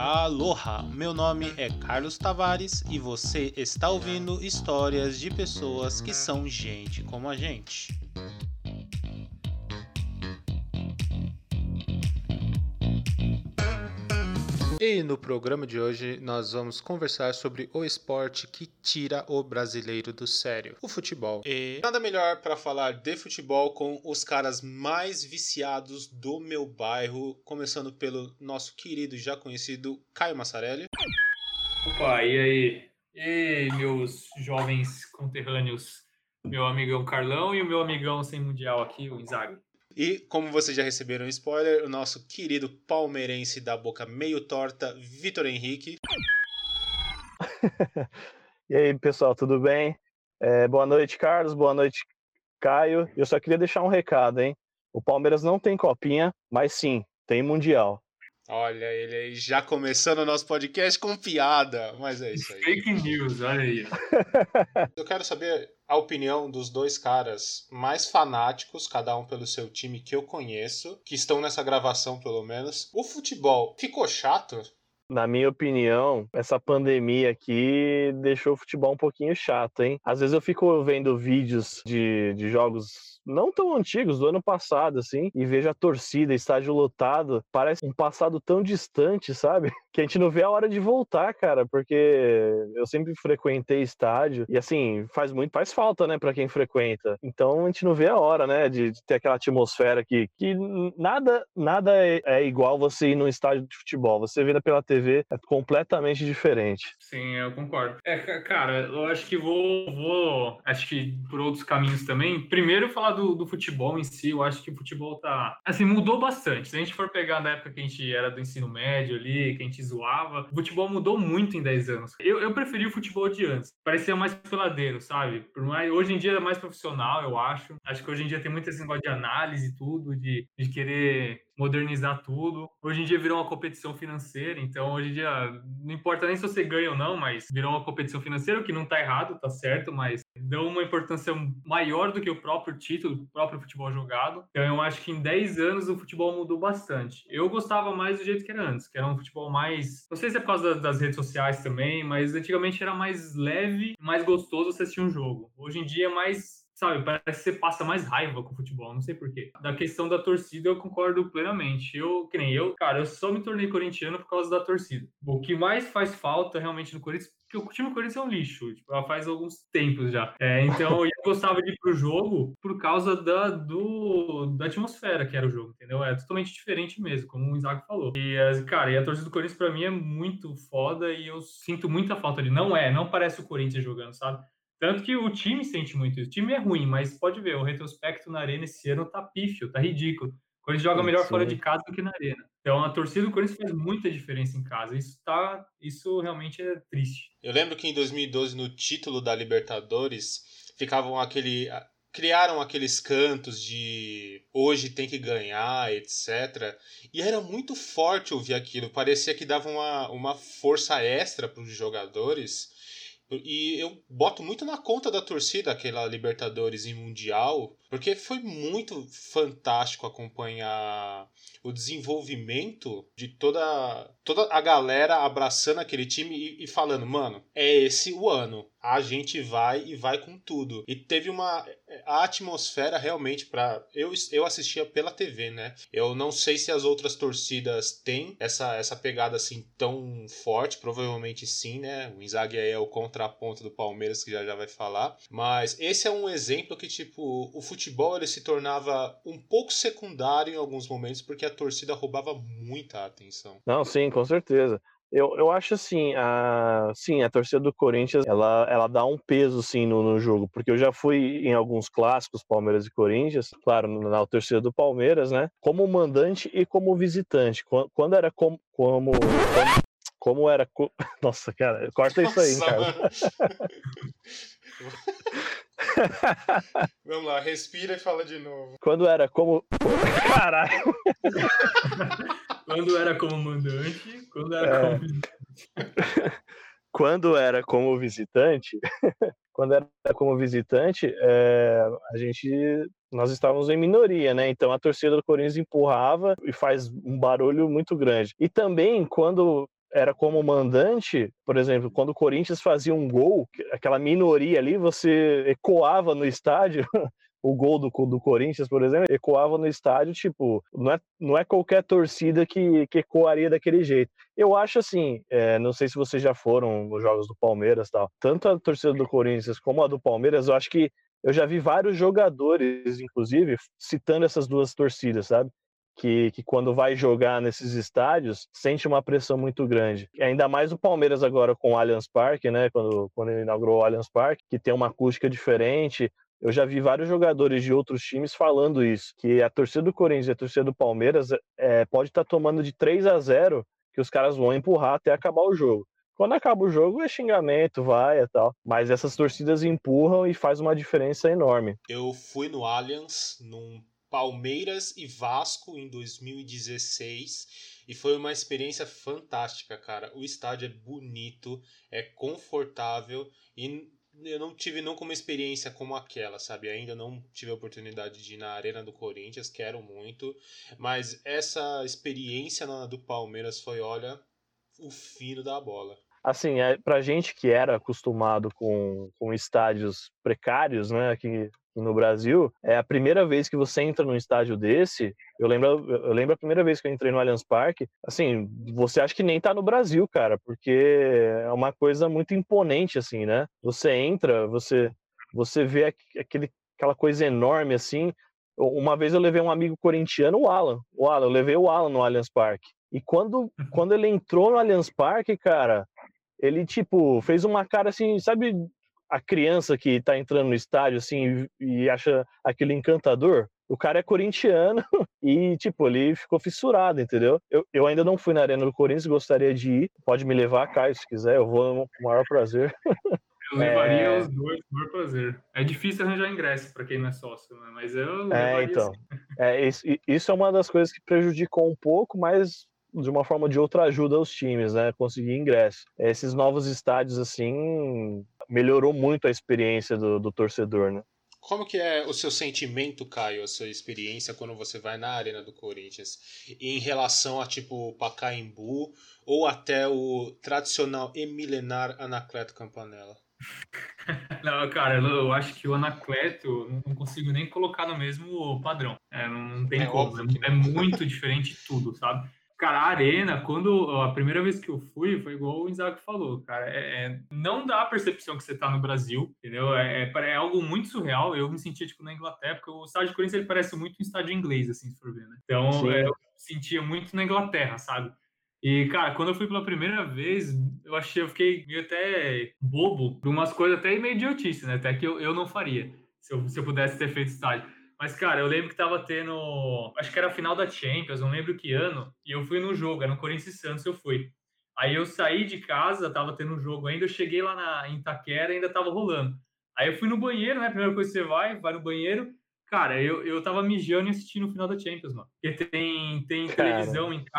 Aloha, meu nome é Carlos Tavares e você está ouvindo histórias de pessoas que são gente como a gente. E no programa de hoje nós vamos conversar sobre o esporte que tira o brasileiro do sério, o futebol. E nada melhor para falar de futebol com os caras mais viciados do meu bairro, começando pelo nosso querido e já conhecido Caio Massarelli. Opa, e aí? E meus jovens conterrâneos, meu amigão Carlão e o meu amigão sem mundial aqui, o Inzaghi. E, como vocês já receberam um spoiler, o nosso querido palmeirense da boca meio torta, Vitor Henrique. e aí, pessoal, tudo bem? É, boa noite, Carlos. Boa noite, Caio. Eu só queria deixar um recado, hein? O Palmeiras não tem copinha, mas sim, tem Mundial. Olha, ele aí já começando o nosso podcast com piada, mas é isso aí. Fake news, olha aí. Eu quero saber a opinião dos dois caras mais fanáticos, cada um pelo seu time que eu conheço, que estão nessa gravação pelo menos. O futebol ficou chato? Na minha opinião, essa pandemia aqui deixou o futebol um pouquinho chato, hein? Às vezes eu fico vendo vídeos de, de jogos não tão antigos, do ano passado, assim, e vejo a torcida, estádio lotado, parece um passado tão distante, sabe? Que a gente não vê a hora de voltar, cara, porque eu sempre frequentei estádio e, assim, faz muito, faz falta, né, para quem frequenta. Então a gente não vê a hora, né, de, de ter aquela atmosfera aqui, que nada, nada é, é, igual você ir num estádio de futebol. Você vê pela TV, é completamente diferente. Sim, eu concordo. É, cara, eu acho que vou, vou, acho que por outros caminhos também. Primeiro, falar do, do, futebol em si, eu acho que o futebol tá. Assim, mudou bastante. Se a gente for pegar na época que a gente era do ensino médio ali, que a gente zoava, o futebol mudou muito em 10 anos. Eu, eu preferi o futebol de antes. Parecia mais peladeiro, sabe? Por mais, hoje em dia é mais profissional, eu acho. Acho que hoje em dia tem muito esse negócio de análise e tudo, de, de querer modernizar tudo. Hoje em dia virou uma competição financeira, então hoje em dia não importa nem se você ganha ou não, mas virou uma competição financeira, o que não tá errado, tá certo, mas deu uma importância maior do que o próprio título, o próprio futebol jogado. Então eu acho que em 10 anos o futebol mudou bastante. Eu gostava mais do jeito que era antes, que era um futebol mais, não sei se é por causa das redes sociais também, mas antigamente era mais leve, mais gostoso assistir um jogo. Hoje em dia é mais sabe, parece que você passa mais raiva com o futebol, não sei porquê. Da questão da torcida, eu concordo plenamente. Eu, que nem eu, cara, eu só me tornei corintiano por causa da torcida. O que mais faz falta realmente no Corinthians, porque o time do Corinthians é um lixo, tipo, faz alguns tempos já. É, então eu gostava de ir pro jogo por causa da, do, da atmosfera que era o jogo, entendeu? É totalmente diferente mesmo, como o Isaac falou. E, cara, e a torcida do Corinthians pra mim é muito foda e eu sinto muita falta de. Não é, não parece o Corinthians jogando, sabe? Tanto que o time sente muito isso. O time é ruim, mas pode ver, o retrospecto na arena esse ano tá pífio, tá ridículo. O Corinthians joga melhor fora de casa do que na arena. Então a torcida do Corinthians faz muita diferença em casa. Isso tá, isso realmente é triste. Eu lembro que em 2012 no título da Libertadores ficavam aquele criaram aqueles cantos de hoje tem que ganhar, etc. E era muito forte ouvir aquilo. Parecia que dava uma, uma força extra para os jogadores e eu boto muito na conta da torcida aquela Libertadores e Mundial, porque foi muito fantástico acompanhar o desenvolvimento de toda, toda a galera abraçando aquele time e, e falando, mano, é esse o ano a gente vai e vai com tudo. E teve uma a atmosfera realmente para eu eu assistia pela TV, né? Eu não sei se as outras torcidas têm essa essa pegada assim tão forte, provavelmente sim, né? O Inzaghi é o contraponto do Palmeiras que já já vai falar, mas esse é um exemplo que tipo o futebol ele se tornava um pouco secundário em alguns momentos porque a torcida roubava muita atenção. Não, sim, com certeza. Eu, eu acho assim, a, sim, a torcida do Corinthians, ela, ela dá um peso, sim, no, no jogo, porque eu já fui em alguns clássicos, Palmeiras e Corinthians, claro, na torcida do Palmeiras, né, como mandante e como visitante, quando, quando era como, como, como, como era, nossa, cara, corta isso aí, cara. Vamos lá, respira e fala de novo. Quando era como. Caralho! Quando era como mandante, quando era é... como visitante. quando era como visitante, quando era como visitante, é, a gente nós estávamos em minoria, né? Então a torcida do Corinthians empurrava e faz um barulho muito grande. E também quando era como mandante, por exemplo, quando o Corinthians fazia um gol, aquela minoria ali, você ecoava no estádio. o gol do, do Corinthians, por exemplo, ecoava no estádio, tipo, não é, não é qualquer torcida que, que ecoaria daquele jeito. Eu acho assim, é, não sei se vocês já foram nos jogos do Palmeiras tal, tanto a torcida do Corinthians como a do Palmeiras, eu acho que eu já vi vários jogadores, inclusive, citando essas duas torcidas, sabe? Que, que, quando vai jogar nesses estádios sente uma pressão muito grande. Ainda mais o Palmeiras agora com o Allianz Parque, né? Quando, quando ele inaugurou o Allianz Parque, que tem uma acústica diferente. Eu já vi vários jogadores de outros times falando isso, que a torcida do Corinthians e a torcida do Palmeiras é, pode estar tá tomando de 3 a 0 que os caras vão empurrar até acabar o jogo. Quando acaba o jogo é xingamento, vai e tal. Mas essas torcidas empurram e faz uma diferença enorme. Eu fui no Allianz num Palmeiras e Vasco em 2016 e foi uma experiência fantástica, cara. O estádio é bonito, é confortável e eu não tive nunca uma experiência como aquela, sabe? Ainda não tive a oportunidade de ir na Arena do Corinthians, quero muito, mas essa experiência na do Palmeiras foi, olha, o fino da bola assim, é, pra gente que era acostumado com, com estádios precários, né, no Brasil, é a primeira vez que você entra num estádio desse. Eu lembro, eu lembro a primeira vez que eu entrei no Allianz Parque. Assim, você acha que nem tá no Brasil, cara, porque é uma coisa muito imponente, assim, né? Você entra, você, você vê aquele, aquela coisa enorme, assim. Uma vez eu levei um amigo corintiano, o Alan. O Alan, eu levei o Alan no Allianz Parque. E quando, uhum. quando ele entrou no Allianz Parque, cara, ele, tipo, fez uma cara assim, sabe a criança que tá entrando no estádio, assim, e acha aquele encantador? O cara é corintiano e, tipo, ele ficou fissurado, entendeu? Eu, eu ainda não fui na Arena do Corinthians, gostaria de ir. Pode me levar, Caio, se quiser, eu vou com o maior prazer. Eu levaria é... os dois com o maior prazer. É difícil arranjar ingresso para quem não é sócio, né? mas eu É, então. É, isso, isso é uma das coisas que prejudicou um pouco, mas de uma forma ou de outra ajuda os times, né, conseguir ingresso. Esses novos estádios assim melhorou muito a experiência do, do torcedor, né? Como que é o seu sentimento, Caio, a sua experiência quando você vai na Arena do Corinthians em relação a tipo Pacaembu ou até o tradicional e milenar Anacleto Campanella? Não, cara, eu acho que o Anacleto não consigo nem colocar no mesmo padrão. É, não tem é como. É, é muito diferente tudo, sabe? Cara, a arena, quando a primeira vez que eu fui, foi igual o Isaac falou, cara. É, é, não dá a percepção que você tá no Brasil, entendeu? É, é, é, algo muito surreal. Eu me sentia, tipo, na Inglaterra, porque o estádio de Corinthians ele parece muito um estádio inglês, assim, se for ver, né? Então, é, eu sentia muito na Inglaterra, sabe? E, cara, quando eu fui pela primeira vez, eu achei, eu fiquei meio até bobo, de umas coisas até meio idiotice, né? Até que eu, eu não faria, se eu, se eu pudesse ter feito estádio. Mas, cara, eu lembro que tava tendo. Acho que era a final da Champions, não lembro que ano. E eu fui no jogo, era no Corinthians e Santos, eu fui. Aí eu saí de casa, tava tendo um jogo ainda, eu cheguei lá na, em Itaquera ainda tava rolando. Aí eu fui no banheiro, né? Primeira coisa que você vai, vai no banheiro. Cara, eu, eu tava mijando e assistindo o final da Champions, mano. Porque tem, tem televisão em cada,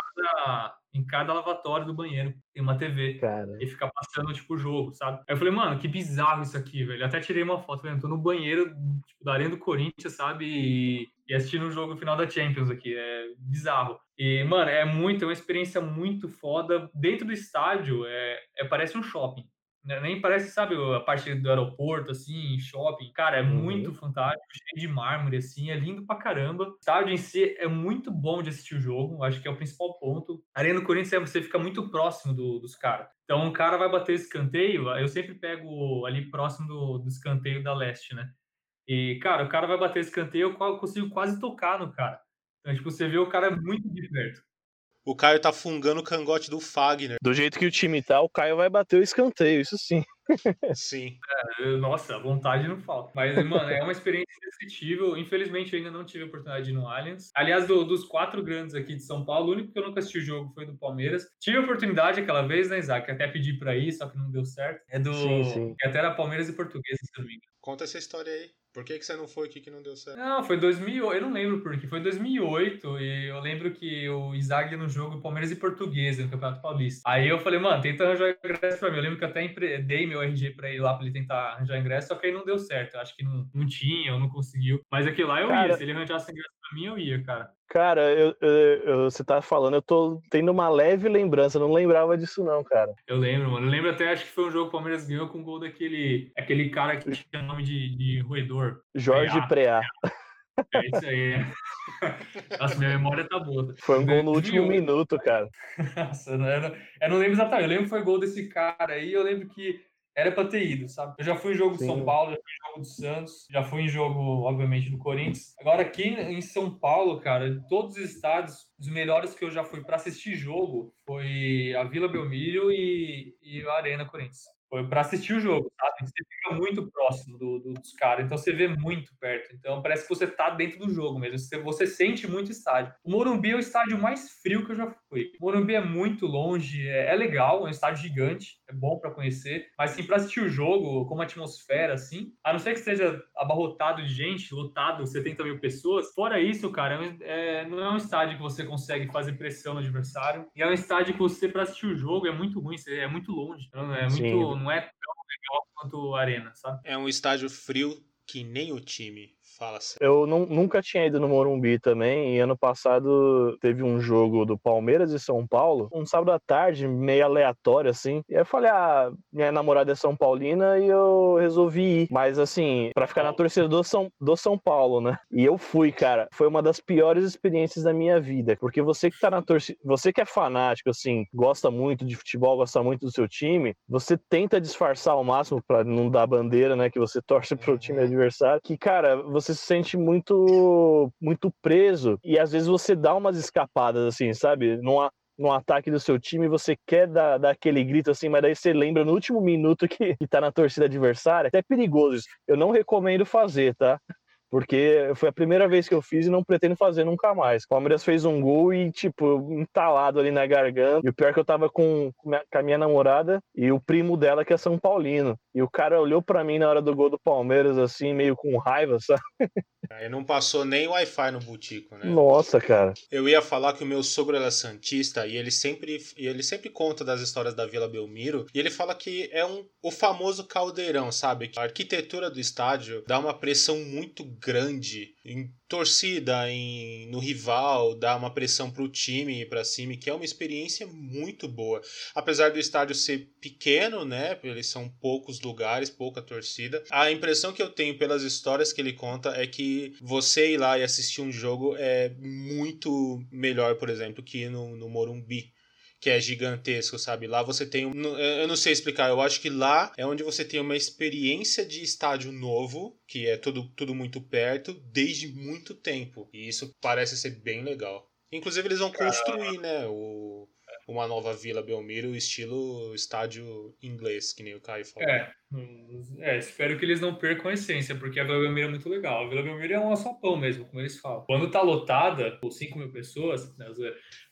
em cada lavatório do banheiro. Tem uma TV. Cara. E fica passando, tipo, o jogo, sabe? Aí eu falei, mano, que bizarro isso aqui, velho. até tirei uma foto, falei, tô no banheiro, tipo, da Arena do Corinthians, sabe? E, e assistindo o jogo final da Champions aqui. É bizarro. E, mano, é muito, é uma experiência muito foda. Dentro do estádio, é, é parece um shopping. Né, nem parece, sabe, a parte do aeroporto, assim, shopping. Cara, é uhum. muito fantástico, cheio de mármore, assim, é lindo pra caramba. O estádio em si é muito bom de assistir o jogo, acho que é o principal ponto. A Arena do Corinthians, é, você fica muito próximo do, dos caras. Então, um cara vai bater escanteio, eu sempre pego ali próximo do, do escanteio da leste, né? E, cara, o cara vai bater escanteio, eu consigo quase tocar no cara. Então, tipo, você vê o cara muito de perto. O Caio tá fungando o cangote do Fagner. Do jeito que o time tá, o Caio vai bater o escanteio, isso sim. Sim. É, nossa, vontade não falta. Mas, mano, é uma experiência indescritível. Infelizmente, eu ainda não tive a oportunidade de ir no Allianz. Aliás, do, dos quatro grandes aqui de São Paulo, o único que eu nunca assisti o jogo foi do Palmeiras. Tive a oportunidade aquela vez, né, Isaac? Até pedi pra ir, só que não deu certo. É do. Sim, sim. Até era Palmeiras e Português, se não me engano. Conta essa história aí. Por que, que você não foi aqui que não deu certo? Não, foi 2008, eu não lembro por que. Foi 2008 e eu lembro que o Isaac no jogo Palmeiras e Portuguesa no Campeonato Paulista. Aí eu falei, mano, tenta arranjar ingresso pra mim. Eu lembro que eu até dei meu RG pra ir lá pra ele tentar arranjar ingresso, só que aí não deu certo. Eu acho que não, não tinha ou não conseguiu. Mas aquilo lá eu cara... ia. Se ele arranjasse ingresso pra mim, eu ia, cara. Cara, eu, eu, você tá falando, eu tô tendo uma leve lembrança, não lembrava disso não, cara. Eu lembro, mano. Eu lembro até, acho que foi um jogo que o Palmeiras ganhou com o gol daquele aquele cara que tinha nome de, de roedor. Jorge Preá. É isso aí. Nossa, minha memória tá boa. Foi um gol no último minuto, cara. Nossa, eu não, eu não lembro exatamente. Eu lembro que foi gol desse cara aí. Eu lembro que era para ter ido, sabe? Eu já fui em jogo de São Paulo, já fui em jogo do Santos, já fui em jogo, obviamente, do Corinthians. Agora, aqui em São Paulo, cara, todos os estádios, os melhores que eu já fui para assistir jogo foi a Vila Belmiro e, e a Arena Corinthians. Foi para assistir o jogo, sabe? Você fica muito próximo do, do, dos caras, então você vê muito perto. Então parece que você tá dentro do jogo mesmo. Você, você sente muito estádio. O Morumbi é o estádio mais frio que eu já fui. O Morumbi é muito longe, é, é legal, é um estádio gigante, é bom para conhecer. Mas assim, para assistir o jogo, como atmosfera, assim, a não ser que esteja abarrotado de gente, lotado, 70 mil pessoas. Fora isso, cara, é, é, não é um estádio que você consegue fazer pressão no adversário. E é um estádio que você, para assistir o jogo, é muito ruim, é muito longe. É muito. Sim não é tão legal quanto a Arena, sabe? É um estádio frio que nem o time. Fala sério. Eu não, nunca tinha ido no Morumbi também, e ano passado teve um jogo do Palmeiras e São Paulo, um sábado à tarde, meio aleatório assim. E aí eu falei, ah, minha namorada é São Paulina e eu resolvi ir. Mas assim, para ficar na torcida do São, do São Paulo, né? E eu fui, cara. Foi uma das piores experiências da minha vida. Porque você que tá na torcida, você que é fanático, assim, gosta muito de futebol, gosta muito do seu time, você tenta disfarçar ao máximo para não dar bandeira, né? Que você torce pro time uhum. adversário. Que, cara, você você se sente muito muito preso e às vezes você dá umas escapadas assim, sabe? Num, num ataque do seu time, você quer dar, dar aquele grito assim, mas daí você lembra no último minuto que, que tá na torcida adversária. Até é perigoso isso. Eu não recomendo fazer, tá? porque foi a primeira vez que eu fiz e não pretendo fazer nunca mais. O Palmeiras fez um gol e, tipo, entalado ali na garganta. E o pior é que eu tava com, com a minha namorada e o primo dela, que é São Paulino. E o cara olhou para mim na hora do gol do Palmeiras, assim, meio com raiva, sabe? Aí não passou nem Wi-Fi no Butico, né? Nossa, cara. Eu ia falar que o meu sogro era santista e ele sempre, e ele sempre conta das histórias da Vila Belmiro e ele fala que é um, o famoso caldeirão, sabe? A arquitetura do estádio dá uma pressão muito grande em torcida, em, no rival, dá uma pressão para o time para cima, que é uma experiência muito boa. Apesar do estádio ser pequeno, né? Eles são poucos lugares, pouca torcida. A impressão que eu tenho pelas histórias que ele conta é que você ir lá e assistir um jogo é muito melhor, por exemplo, que no, no Morumbi que é gigantesco, sabe? Lá você tem. Um, eu não sei explicar, eu acho que lá é onde você tem uma experiência de estádio novo, que é tudo, tudo muito perto, desde muito tempo. E isso parece ser bem legal. Inclusive, eles vão construir, né? O, uma nova Vila Belmiro, estilo estádio inglês, que nem o Caio falou. É, é, espero que eles não percam a essência, porque a Vila Belmiro é muito legal. A Vila Belmiro é um açapão mesmo, como eles falam. Quando tá lotada, por 5 mil pessoas, né,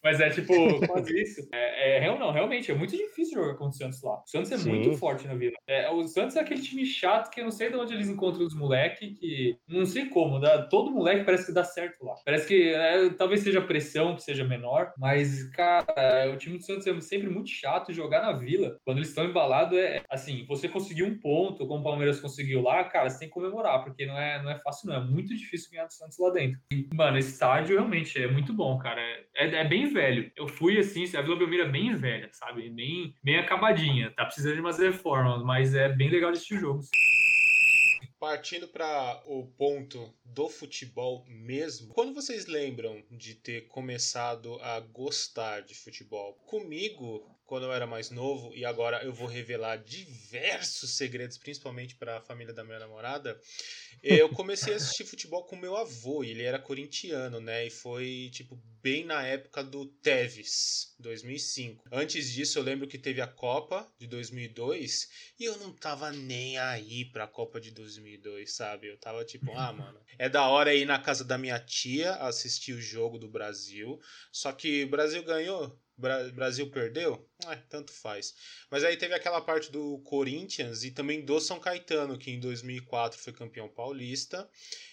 mas é tipo, quase isso. É, é, real, não, realmente, é muito difícil jogar contra o Santos lá. O Santos é Sim. muito forte na Vila. É, o Santos é aquele time chato que eu não sei de onde eles encontram os moleques, que não sei como, dá, todo moleque parece que dá certo lá. Parece que é, talvez seja pressão, que seja menor, mas, cara, o time time do Santos é sempre muito chato jogar na Vila. Quando eles estão embalados, é assim, você conseguiu um ponto, como o Palmeiras conseguiu lá, cara, você tem que comemorar, porque não é, não é fácil, não. É muito difícil ganhar do Santos lá dentro. E, mano, esse estádio realmente é muito bom, cara. É, é bem velho. Eu fui assim, a Vila Belmiro é bem velha, sabe? Bem, bem acabadinha. Tá precisando de umas reformas, mas é bem legal assistir jogos. Partindo para o ponto do futebol mesmo, quando vocês lembram de ter começado a gostar de futebol? Comigo, quando eu era mais novo, e agora eu vou revelar diversos segredos, principalmente para a família da minha namorada, eu comecei a assistir futebol com meu avô, e ele era corintiano, né? E foi, tipo, bem na época do Tevez, 2005. Antes disso, eu lembro que teve a Copa de 2002 e eu não tava nem aí pra Copa de 2002, sabe? Eu tava tipo, ah, mano, é da hora ir na casa da minha tia assistir o jogo do Brasil, só que o Brasil ganhou, Bra Brasil perdeu? É, tanto faz. Mas aí teve aquela parte do Corinthians e também do São Caetano, que em 2004 foi campeão paulista.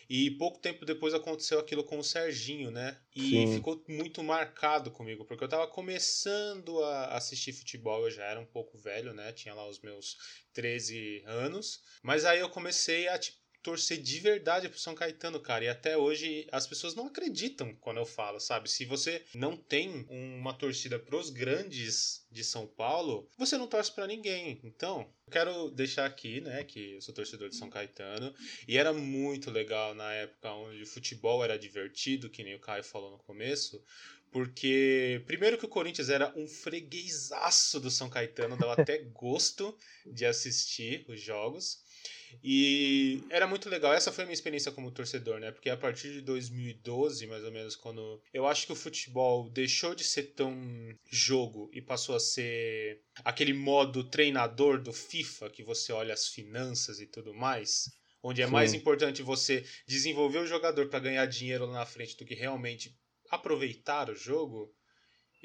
E pouco tempo depois aconteceu aquilo com o Serginho, né? E Sim. ficou muito marcado comigo, porque eu tava começando a assistir futebol, eu já era um pouco velho, né? Tinha lá os meus 13 anos. Mas aí eu comecei a, tipo, torcer de verdade pro São Caetano, cara. E até hoje as pessoas não acreditam quando eu falo, sabe? Se você não tem uma torcida pros grandes de São Paulo, você não torce para ninguém. Então, eu quero deixar aqui, né, que eu sou torcedor de São Caetano e era muito legal na época onde o futebol era divertido, que nem o Caio falou no começo, porque primeiro que o Corinthians era um freguesaço do São Caetano, dava até gosto de assistir os jogos. E era muito legal. Essa foi a minha experiência como torcedor, né? Porque a partir de 2012, mais ou menos, quando eu acho que o futebol deixou de ser tão jogo e passou a ser aquele modo treinador do FIFA, que você olha as finanças e tudo mais, onde é Sim. mais importante você desenvolver o jogador para ganhar dinheiro lá na frente do que realmente aproveitar o jogo.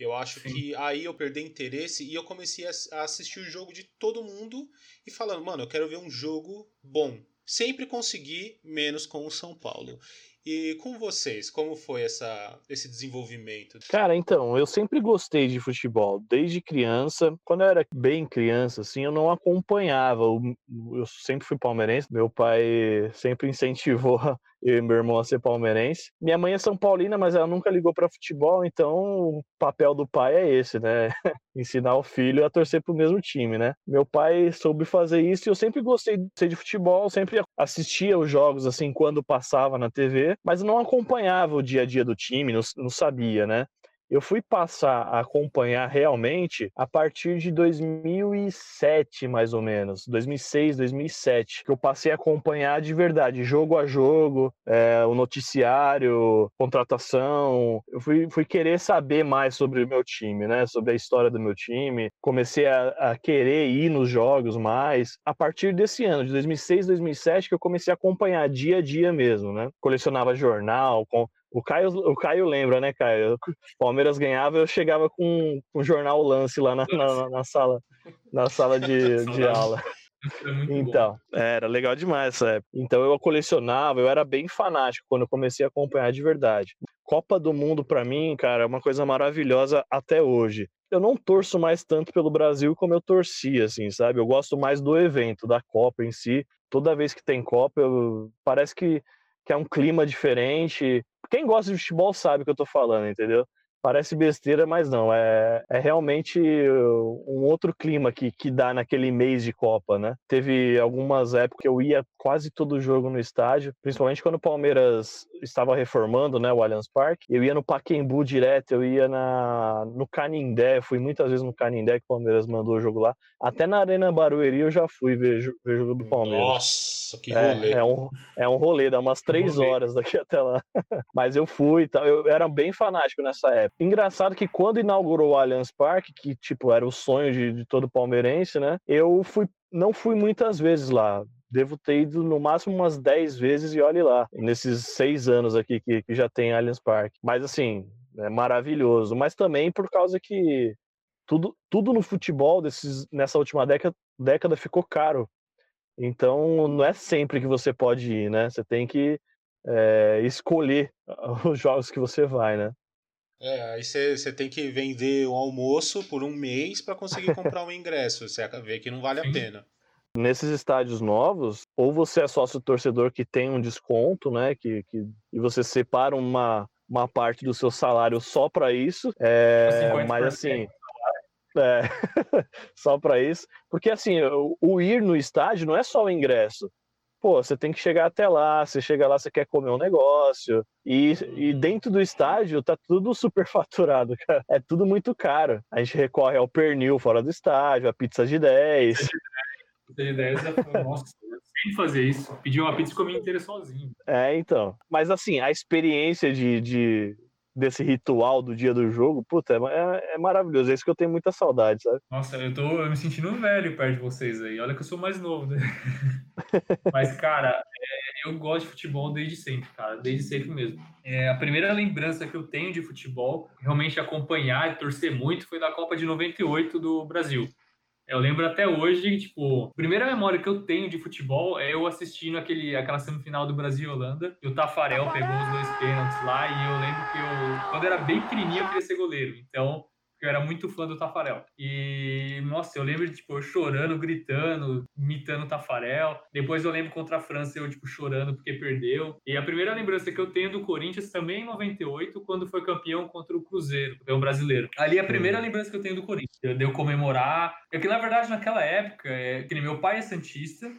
Eu acho Sim. que aí eu perdi interesse e eu comecei a assistir o jogo de todo mundo e falando, mano, eu quero ver um jogo bom. Sempre consegui, menos com o São Paulo. E com vocês, como foi essa, esse desenvolvimento? Cara, então, eu sempre gostei de futebol, desde criança. Quando eu era bem criança, assim, eu não acompanhava. Eu sempre fui palmeirense, meu pai sempre incentivou eu e meu irmão a ser palmeirense. Minha mãe é São Paulina, mas ela nunca ligou para futebol, então o papel do pai é esse, né? Ensinar o filho a torcer pro mesmo time, né? Meu pai soube fazer isso e eu sempre gostei de futebol, sempre assistia os jogos assim quando passava na TV, mas não acompanhava o dia a dia do time, não, não sabia, né? Eu fui passar a acompanhar realmente a partir de 2007, mais ou menos, 2006, 2007, que eu passei a acompanhar de verdade, jogo a jogo, é, o noticiário, contratação. Eu fui, fui querer saber mais sobre o meu time, né? Sobre a história do meu time. Comecei a, a querer ir nos jogos mais. A partir desse ano, de 2006, 2007, que eu comecei a acompanhar dia a dia mesmo, né? Colecionava jornal, com, o Caio, o Caio lembra, né, Caio? O Palmeiras ganhava, eu chegava com, com o jornal Lance lá na, na, na sala, na sala de, de aula. então, bom. era legal demais essa época. Então eu colecionava, eu era bem fanático quando eu comecei a acompanhar de verdade. Copa do Mundo para mim, cara, é uma coisa maravilhosa até hoje. Eu não torço mais tanto pelo Brasil como eu torcia, assim, sabe? Eu gosto mais do evento, da Copa em si. Toda vez que tem Copa, eu... parece que, que é um clima diferente. Quem gosta de futebol sabe o que eu tô falando, entendeu? Parece besteira, mas não. É, é realmente um outro clima que, que dá naquele mês de Copa, né? Teve algumas épocas que eu ia quase todo jogo no estádio, principalmente quando o Palmeiras estava reformando né, o Allianz Parque. Eu ia no Paquembu direto, eu ia na, no Canindé, fui muitas vezes no Canindé que o Palmeiras mandou o jogo lá. Até na Arena Barueri eu já fui ver, ver jogo do Palmeiras. Nossa, que rolê. É, é, um, é um rolê, dá umas três horas daqui até lá. Mas eu fui, tá, eu era bem fanático nessa época. Engraçado que quando inaugurou o Allianz Parque, que tipo era o sonho de, de todo palmeirense, né? Eu fui, não fui muitas vezes lá. Devo ter ido no máximo umas 10 vezes e olhe lá, nesses seis anos aqui que, que já tem Allianz Parque. Mas assim, é maravilhoso. Mas também por causa que tudo, tudo no futebol desses, nessa última década, década ficou caro. Então não é sempre que você pode ir, né? Você tem que é, escolher os jogos que você vai, né? É, aí você tem que vender um almoço por um mês para conseguir comprar um ingresso. Você vê que não vale a pena. Nesses estádios novos, ou você é sócio torcedor que tem um desconto, né? Que, que, e você separa uma, uma parte do seu salário só para isso. É, mas assim. É, só para isso. Porque assim, o, o ir no estádio não é só o ingresso pô, você tem que chegar até lá, você chega lá, você quer comer um negócio, e, e dentro do estádio tá tudo superfaturado, cara. É tudo muito caro. A gente recorre ao pernil fora do estádio, a pizza de 10. Pizza de 10 é, nossa, sem fazer isso. Pedir uma pizza e comer inteira sozinho. É, então. Mas assim, a experiência de, de desse ritual do dia do jogo, puta, é, é, maravilhoso. É isso que eu tenho muita saudade, sabe? Nossa, eu tô me sentindo velho perto de vocês aí. Olha que eu sou mais novo, né? Mas, cara, é, eu gosto de futebol desde sempre, cara. Desde sempre mesmo. É, a primeira lembrança que eu tenho de futebol, realmente acompanhar e torcer muito, foi da Copa de 98 do Brasil. Eu lembro até hoje, tipo, a primeira memória que eu tenho de futebol é eu assistindo aquele, aquela semifinal do Brasil e Holanda. E o Tafarel, pegou os dois pênaltis lá. E eu lembro que eu, quando era bem pequenininho, eu queria ser goleiro. Então, eu era muito fã do Tafarel. E, nossa, eu lembro de, tipo, eu chorando, gritando, imitando o Tafarel. Depois eu lembro contra a França, eu, tipo, chorando porque perdeu. E a primeira lembrança que eu tenho do Corinthians também em 98, quando foi campeão contra o Cruzeiro, campeão brasileiro. Ali é a primeira lembrança que eu tenho do Corinthians. De eu comemorar. É que, na verdade, naquela época, é, que meu pai é Santista,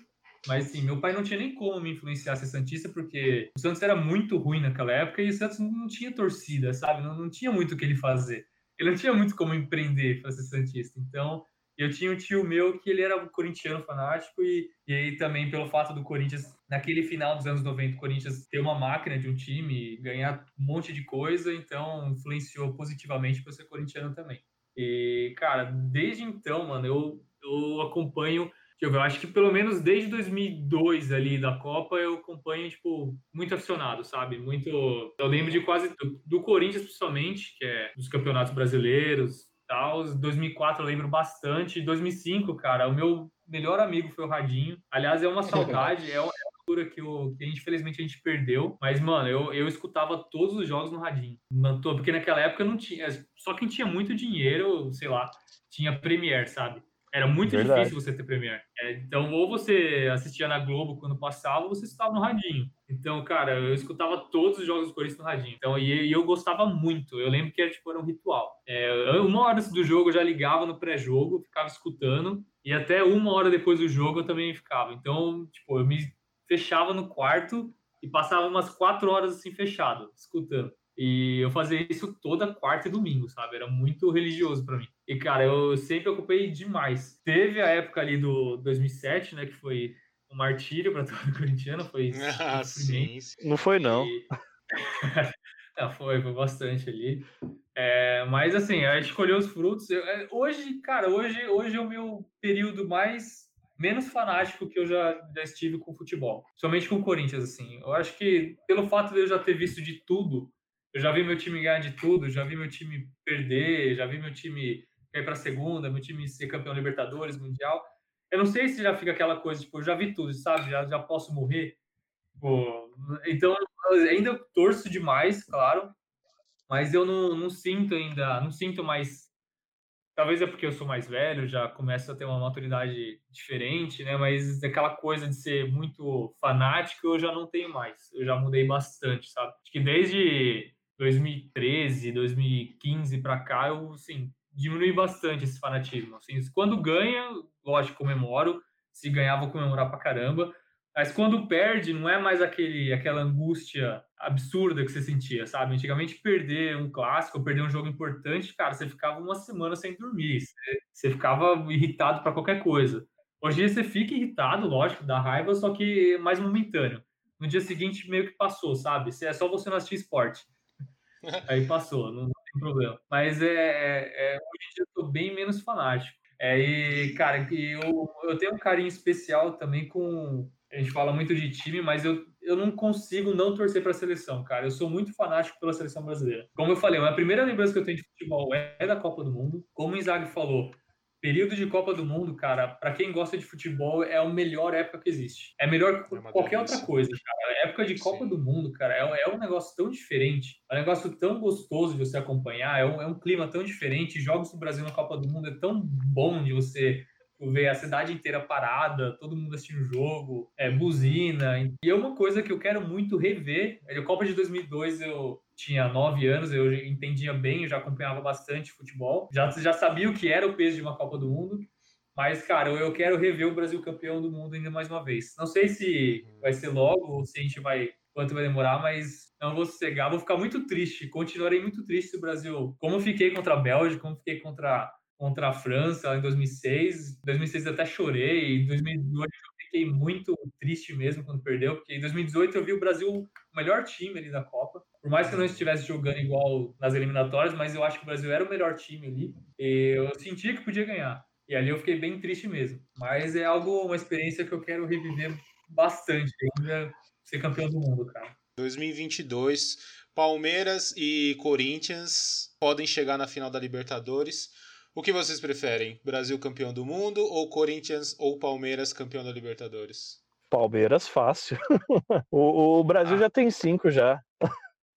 mas sim, meu pai não tinha nem como me influenciar a ser Santista, porque o Santos era muito ruim naquela época e o Santos não tinha torcida, sabe? Não, não tinha muito o que ele fazer. Ele não tinha muito como empreender para ser Santista. Então, eu tinha um tio meu que ele era corintiano fanático e, e aí também pelo fato do Corinthians, naquele final dos anos 90, o Corinthians ter uma máquina de um time, ganhar um monte de coisa, então influenciou positivamente para ser corintiano também. E, cara, desde então, mano, eu, eu acompanho eu acho que pelo menos desde 2002 ali da Copa eu acompanho, tipo, muito aficionado, sabe? Muito. Eu lembro de quase. Do Corinthians, principalmente, que é dos campeonatos brasileiros tal. 2004 eu lembro bastante. 2005, cara, o meu melhor amigo foi o Radinho. Aliás, é uma saudade, é uma altura que, eu, que infelizmente a gente perdeu. Mas, mano, eu, eu escutava todos os jogos no Radinho. Porque naquela época não tinha. Só quem tinha muito dinheiro, sei lá, tinha Premiere, sabe? Era muito Verdade. difícil você ter Premiere. É, então, ou você assistia na Globo quando passava, ou você estava no radinho. Então, cara, eu escutava todos os jogos do Corinthians no radinho. Então, e, e eu gostava muito. Eu lembro que era, tipo, era um ritual. É, uma hora do jogo eu já ligava no pré-jogo, ficava escutando. E até uma hora depois do jogo eu também ficava. Então, tipo, eu me fechava no quarto e passava umas quatro horas assim fechado, escutando. E eu fazia isso toda quarta e domingo, sabe? Era muito religioso para mim. E, cara, eu sempre ocupei demais. Teve a época ali do 2007, né? Que foi um martírio para todo corintiano. Foi ah, sim, sim. Não foi, não. E... não, foi, foi bastante ali. É, mas, assim, a gente colheu os frutos. Eu, é, hoje, cara, hoje, hoje é o meu período mais menos fanático que eu já, já estive com futebol. Somente com o Corinthians, assim. Eu acho que pelo fato de eu já ter visto de tudo eu já vi meu time ganhar de tudo, já vi meu time perder, já vi meu time cair para segunda, meu time ser campeão Libertadores, Mundial. Eu não sei se já fica aquela coisa, tipo, eu já vi tudo, sabe? Já, já posso morrer. Tipo, então, ainda torço demais, claro, mas eu não, não sinto ainda, não sinto mais. Talvez é porque eu sou mais velho, já começo a ter uma maturidade diferente, né? Mas aquela coisa de ser muito fanático eu já não tenho mais. Eu já mudei bastante, sabe? Acho que desde 2013, 2015 para cá, eu, assim, diminui bastante esse fanatismo. Assim, quando ganha, lógico, comemoro. Se ganhar, vou comemorar pra caramba. Mas quando perde, não é mais aquele, aquela angústia absurda que você sentia, sabe? Antigamente, perder um clássico, perder um jogo importante, cara, você ficava uma semana sem dormir. Você, você ficava irritado para qualquer coisa. Hoje em dia você fica irritado, lógico, dá raiva, só que mais momentâneo. No dia seguinte, meio que passou, sabe? É só você não assistir esporte. Aí passou, não, tem problema. Mas é, é, é, hoje em dia eu tô bem menos fanático. É, e, cara, eu, eu tenho um carinho especial também com. A gente fala muito de time, mas eu, eu não consigo não torcer para a seleção, cara. Eu sou muito fanático pela seleção brasileira. Como eu falei, a primeira lembrança que eu tenho de futebol é da Copa do Mundo. Como o Inzaghi falou, período de Copa do Mundo, cara, para quem gosta de futebol, é a melhor época que existe. É melhor que é qualquer outra coisa, cara. A época de Copa Sim. do Mundo, cara, é, é, um negócio tão diferente, é um negócio tão gostoso de você acompanhar, é um, é um clima tão diferente. Jogos do Brasil na Copa do Mundo é tão bom de você ver a cidade inteira parada, todo mundo assistindo o jogo, é, buzina. E é uma coisa que eu quero muito rever. A Copa de 2002 eu tinha nove anos, eu entendia bem, eu já acompanhava bastante futebol, já, já sabia o que era o peso de uma Copa do Mundo. Mas, cara, eu quero rever o Brasil campeão do mundo ainda mais uma vez. Não sei se vai ser logo ou se a gente vai. Quanto vai demorar, mas não vou cegar. Vou ficar muito triste. Continuarei muito triste se o Brasil. Como fiquei contra a Bélgica, como fiquei contra contra a França em 2006. Em 2006 eu até chorei. Em 2018 eu fiquei muito triste mesmo quando perdeu, porque em 2018 eu vi o Brasil o melhor time ali da Copa. Por mais que eu não estivesse jogando igual nas eliminatórias, mas eu acho que o Brasil era o melhor time ali. E eu sentia que podia ganhar. E ali eu fiquei bem triste mesmo. Mas é algo, uma experiência que eu quero reviver bastante ainda, ser campeão do mundo, cara. 2022, Palmeiras e Corinthians podem chegar na final da Libertadores. O que vocês preferem? Brasil campeão do mundo ou Corinthians ou Palmeiras campeão da Libertadores? Palmeiras fácil. o, o, Brasil ah. já tem cinco já.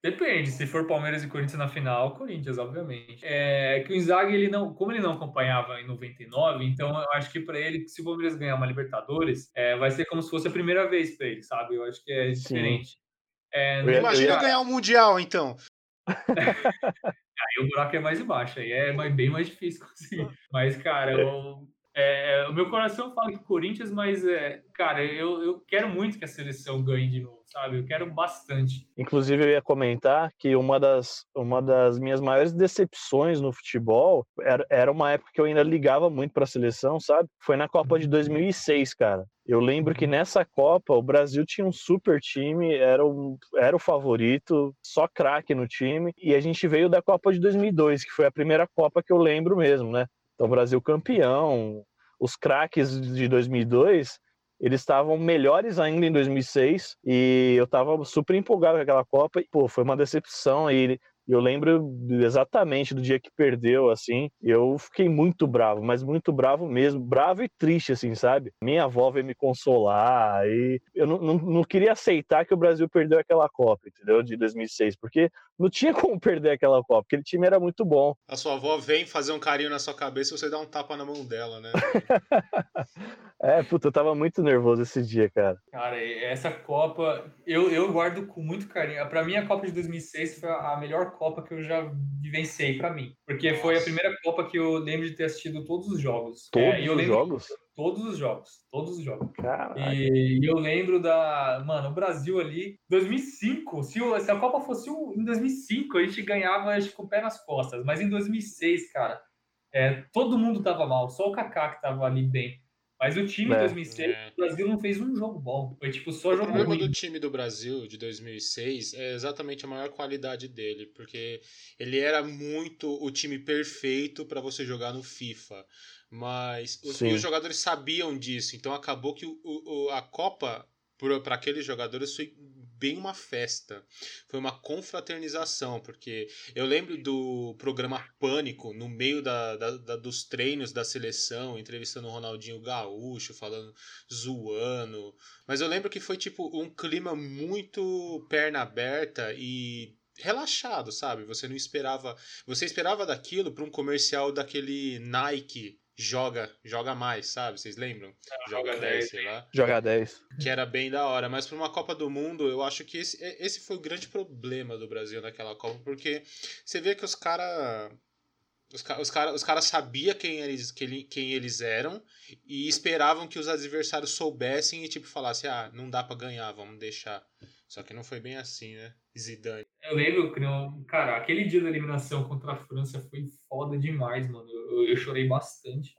Depende, se for Palmeiras e Corinthians na final, Corinthians, obviamente. É que o Inzaghi, ele não, como ele não acompanhava em 99, então eu acho que para ele, se o Palmeiras ganhar uma Libertadores, é, vai ser como se fosse a primeira vez para ele, sabe? Eu acho que é diferente. É, Imagina ganhar o um Mundial, então. aí o buraco é mais embaixo, aí é bem mais difícil conseguir. Mas, cara, eu, é, o meu coração fala que Corinthians, mas, é, cara, eu, eu quero muito que a seleção ganhe de novo sabe? Eu quero bastante. Inclusive, eu ia comentar que uma das, uma das minhas maiores decepções no futebol era, era uma época que eu ainda ligava muito para a seleção, sabe? Foi na Copa de 2006, cara. Eu lembro que nessa Copa o Brasil tinha um super time, era, era o favorito, só craque no time, e a gente veio da Copa de 2002, que foi a primeira Copa que eu lembro mesmo, né? Então, Brasil campeão, os craques de 2002 eles estavam melhores ainda em 2006 e eu estava super empolgado com aquela Copa e, pô, foi uma decepção e eu lembro exatamente do dia que perdeu, assim, eu fiquei muito bravo, mas muito bravo mesmo, bravo e triste, assim, sabe? Minha avó veio me consolar e eu não, não, não queria aceitar que o Brasil perdeu aquela Copa, entendeu? De 2006, porque não tinha como perder aquela Copa, porque aquele time era muito bom. A sua avó vem fazer um carinho na sua cabeça e você dá um tapa na mão dela, né? é, puta, eu tava muito nervoso esse dia, cara. Cara, essa Copa, eu, eu guardo com muito carinho. Pra mim, a Copa de 2006 foi a melhor Copa que eu já vivenciei para mim. Porque Nossa. foi a primeira Copa que eu lembro de ter assistido todos os jogos. Todos é, os jogos? Todos os jogos. Todos os jogos. E, e, eu lembro da. Mano, o Brasil ali, 2005. Se, o, se a Copa fosse em 2005, a gente ganhava acho, com o pé nas costas. Mas em 2006, cara, é, todo mundo tava mal. Só o Kaká que tava ali bem. Mas o time é. de 2006, é. o Brasil não fez um jogo bom. Foi tipo só jogo ruim. O problema do time do Brasil de 2006 é exatamente a maior qualidade dele, porque ele era muito o time perfeito para você jogar no FIFA. Mas os, os, jogadores sabiam disso, então acabou que o, o a Copa para aqueles jogadores foi bem uma festa. Foi uma confraternização, porque eu lembro do programa Pânico, no meio da, da, da, dos treinos da seleção, entrevistando o Ronaldinho Gaúcho, falando, zoando. Mas eu lembro que foi tipo um clima muito perna aberta e relaxado, sabe? Você não esperava. Você esperava daquilo para um comercial daquele Nike joga joga mais, sabe? Vocês lembram? Ah, joga 10, sei lá. Joga 10. Que era bem da hora. Mas para uma Copa do Mundo, eu acho que esse, esse foi o grande problema do Brasil naquela Copa, porque você vê que os caras. Os, os caras os cara sabiam quem eles, quem eles eram e esperavam que os adversários soubessem e tipo falassem, ah, não dá para ganhar, vamos deixar. Só que não foi bem assim, né? Zidane. Eu lembro que, cara, aquele dia da eliminação contra a França foi foda demais, mano. Eu, eu chorei bastante.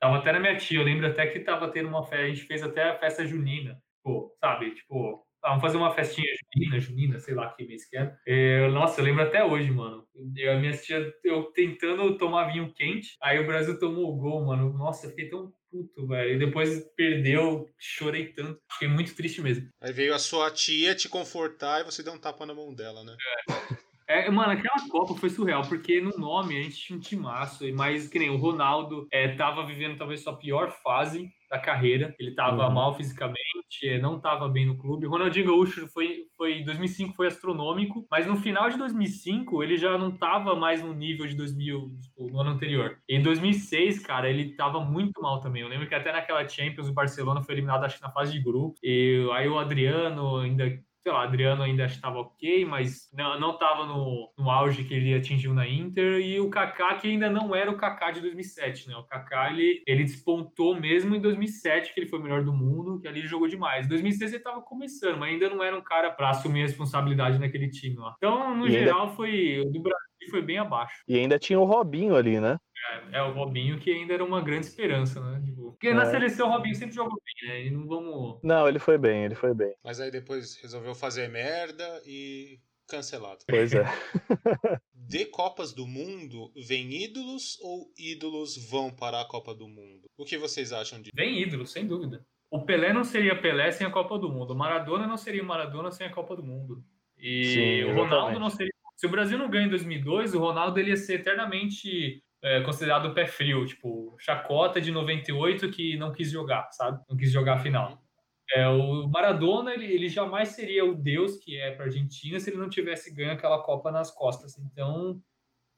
Tava até na minha tia, eu lembro até que tava tendo uma festa, a gente fez até a festa junina, pô, sabe? Tipo, vamos fazer uma festinha junina, junina, sei lá que mês que é. é. Nossa, eu lembro até hoje, mano. Eu, a minha tia, eu tentando tomar vinho quente, aí o Brasil tomou o gol, mano. Nossa, eu fiquei tão puto, velho. E depois perdeu, chorei tanto. Fiquei muito triste mesmo. Aí veio a sua tia te confortar e você deu um tapa na mão dela, né? É. É, mano, aquela Copa foi surreal, porque no nome a gente tinha um timaço, mas que nem o Ronaldo é, tava vivendo talvez sua pior fase da carreira. Ele estava uhum. mal fisicamente, eh, não estava bem no clube. O Ronaldinho Gaúcho foi, foi 2005 foi astronômico, mas no final de 2005 ele já não estava mais no nível de 2000 tipo, no ano anterior. Em 2006, cara, ele estava muito mal também. Eu lembro que até naquela Champions o Barcelona foi eliminado acho que na fase de grupo. E aí o Adriano ainda sei lá, Adriano ainda estava ok, mas não estava no, no auge que ele atingiu na Inter, e o Kaká que ainda não era o Kaká de 2007, né? O Kaká, ele, ele despontou mesmo em 2007, que ele foi o melhor do mundo, que ali ele jogou demais. Em 2006 ele estava começando, mas ainda não era um cara para assumir a responsabilidade naquele time lá. Então, no e geral, ainda... foi do Brasil foi bem abaixo. E ainda tinha o Robinho ali, né? É, é, o Robinho que ainda era uma grande esperança, né? Tipo, porque é. na seleção o Robinho sempre jogou bem, né? E não vamos. Não, ele foi bem, ele foi bem. Mas aí depois resolveu fazer merda e cancelado. Pois é. De Copas do Mundo, vem ídolos ou ídolos vão para a Copa do Mundo? O que vocês acham disso? Vem ídolos, sem dúvida. O Pelé não seria Pelé sem a Copa do Mundo. O Maradona não seria Maradona sem a Copa do Mundo. E Sim, o Ronaldo não seria. Se o Brasil não ganha em 2002, o Ronaldo ele ia ser eternamente é, considerado pé frio, tipo, chacota de 98 que não quis jogar, sabe? Não quis jogar a final. É, o Maradona, ele, ele jamais seria o deus que é para a Argentina se ele não tivesse ganho aquela Copa nas costas. Então,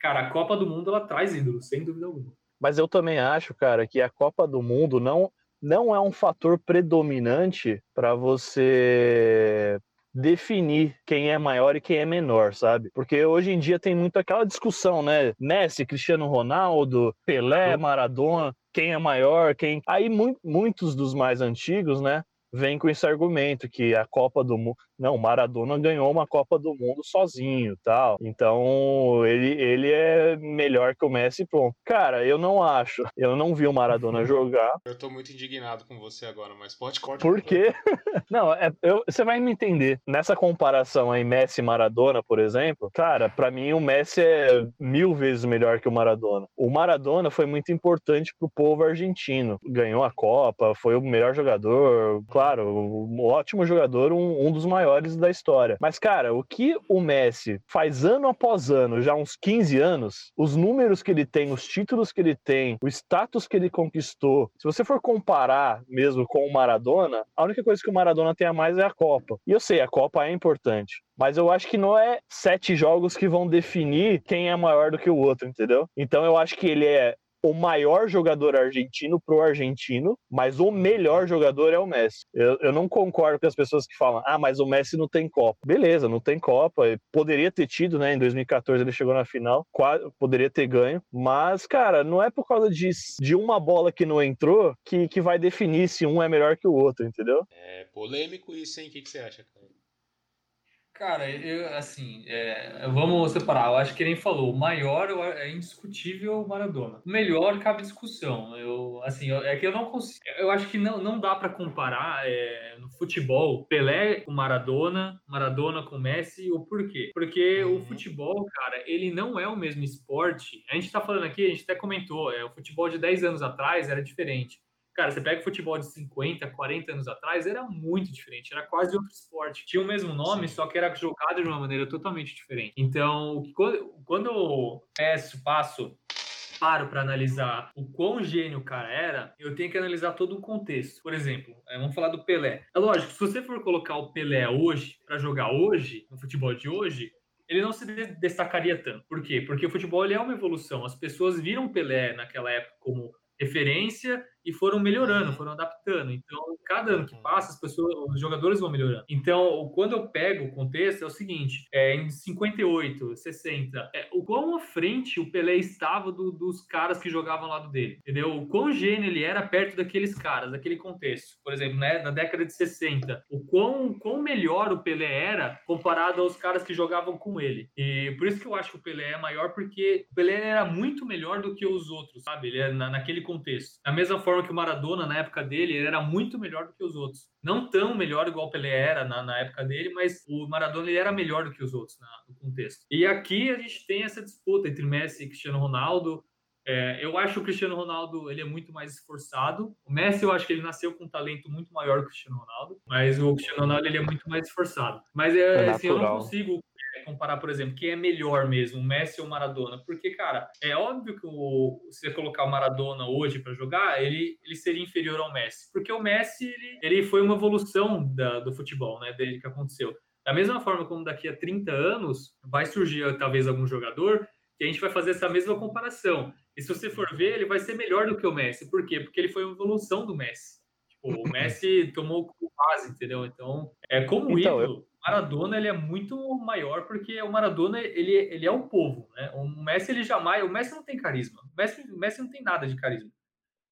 cara, a Copa do Mundo, ela traz ídolos, sem dúvida alguma. Mas eu também acho, cara, que a Copa do Mundo não, não é um fator predominante para você definir quem é maior e quem é menor, sabe? Porque hoje em dia tem muito aquela discussão, né? Messi, Cristiano Ronaldo, Pelé, Maradona, quem é maior, quem. Aí mu muitos dos mais antigos, né? vem com esse argumento que a Copa do Mundo. Não, Maradona ganhou uma Copa do Mundo sozinho tal. Então ele, ele é melhor que o Messi, pronto. Cara, eu não acho. Eu não vi o Maradona jogar. Eu tô muito indignado com você agora, mas pode cortar. Por quê? não, é, eu, você vai me entender. Nessa comparação aí, Messi e Maradona, por exemplo, cara, para mim o Messi é mil vezes melhor que o Maradona. O Maradona foi muito importante pro povo argentino. Ganhou a Copa, foi o melhor jogador, claro, um ótimo jogador, um, um, dos maiores da história. Mas, cara, o que o Messi faz ano após ano, já uns 15 anos, os números que ele tem, os títulos que ele tem, o status que ele conquistou, se você for comparar mesmo com o Maradona, a única coisa que o Maradona tem a mais é a Copa. E eu sei, a Copa é importante. Mas eu acho que não é sete jogos que vão definir quem é maior do que o outro, entendeu? Então eu acho que ele é o maior jogador argentino pro argentino, mas o melhor jogador é o Messi. Eu, eu não concordo com as pessoas que falam, ah, mas o Messi não tem Copa. Beleza, não tem Copa. Poderia ter tido, né? Em 2014 ele chegou na final, poderia ter ganho. Mas, cara, não é por causa de, de uma bola que não entrou que, que vai definir se um é melhor que o outro, entendeu? É polêmico isso, hein? O que, que você acha, cara? Cara, eu, assim, é, vamos separar. Eu acho que nem falou, o maior é indiscutível o Maradona. O melhor cabe discussão. Eu, assim, é que eu não consigo. Eu acho que não, não dá para comparar é, no futebol Pelé com Maradona, Maradona com Messi. O porquê? Porque uhum. o futebol, cara, ele não é o mesmo esporte. A gente tá falando aqui, a gente até comentou, é, o futebol de 10 anos atrás era diferente. Cara, você pega o futebol de 50, 40 anos atrás, era muito diferente, era quase outro esporte. Tinha o mesmo nome, só que era jogado de uma maneira totalmente diferente. Então, quando, eu peço, passo paro para analisar o quão gênio o cara era, eu tenho que analisar todo o contexto. Por exemplo, é, vamos falar do Pelé. É lógico, se você for colocar o Pelé hoje, para jogar hoje, no futebol de hoje, ele não se destacaria tanto. Por quê? Porque o futebol é uma evolução. As pessoas viram Pelé naquela época como referência e foram melhorando, foram adaptando. Então, cada ano que passa, as pessoas, os jogadores vão melhorando. Então, quando eu pego o contexto, é o seguinte: é, em 58, 60, é, o quão à frente o Pelé estava do, dos caras que jogavam ao lado dele, entendeu? O quão gênio ele era perto daqueles caras, daquele contexto. Por exemplo, né, na década de 60, o quão, quão melhor o Pelé era comparado aos caras que jogavam com ele. E por isso que eu acho que o Pelé é maior, porque o Pelé era muito melhor do que os outros, sabe? Ele é na, naquele contexto. Da mesma forma que o Maradona, na época dele, ele era muito melhor do que os outros. Não tão melhor igual o Pelé era na, na época dele, mas o Maradona ele era melhor do que os outros na, no contexto. E aqui a gente tem essa disputa entre Messi e Cristiano Ronaldo. É, eu acho que o Cristiano Ronaldo ele é muito mais esforçado. O Messi eu acho que ele nasceu com um talento muito maior que o Cristiano Ronaldo, mas o Cristiano Ronaldo ele é muito mais esforçado. Mas é, é assim, eu não consigo comparar, por exemplo, quem é melhor mesmo, Messi ou Maradona? Porque, cara, é óbvio que o, se você colocar o Maradona hoje para jogar, ele, ele seria inferior ao Messi. Porque o Messi, ele, ele foi uma evolução da, do futebol, né, desde que aconteceu. Da mesma forma como daqui a 30 anos vai surgir talvez algum jogador que a gente vai fazer essa mesma comparação. E se você for ver, ele vai ser melhor do que o Messi. Por quê? Porque ele foi uma evolução do Messi. Tipo, o Messi tomou base, entendeu? Então, é como então, ídolo. Eu Maradona ele é muito maior porque o Maradona ele, ele é o povo, né? O Messi ele jamais, o Messi não tem carisma. O Messi, o Messi não tem nada de carisma.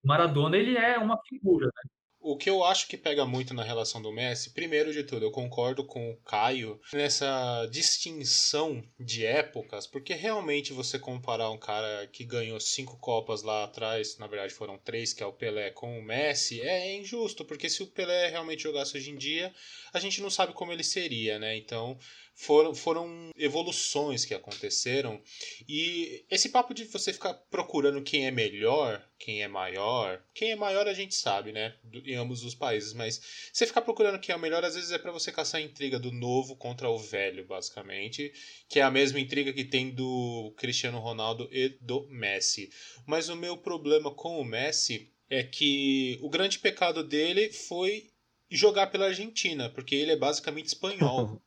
O Maradona ele é uma figura, né? O que eu acho que pega muito na relação do Messi, primeiro de tudo, eu concordo com o Caio nessa distinção de épocas, porque realmente você comparar um cara que ganhou cinco Copas lá atrás, na verdade foram três, que é o Pelé, com o Messi, é injusto, porque se o Pelé realmente jogasse hoje em dia, a gente não sabe como ele seria, né? Então foram, foram evoluções que aconteceram. E esse papo de você ficar procurando quem é melhor, quem é maior, quem é maior a gente sabe, né? Em ambos os países, mas você ficar procurando quem é o melhor, às vezes é para você caçar a intriga do novo contra o velho, basicamente, que é a mesma intriga que tem do Cristiano Ronaldo e do Messi. Mas o meu problema com o Messi é que o grande pecado dele foi jogar pela Argentina, porque ele é basicamente espanhol.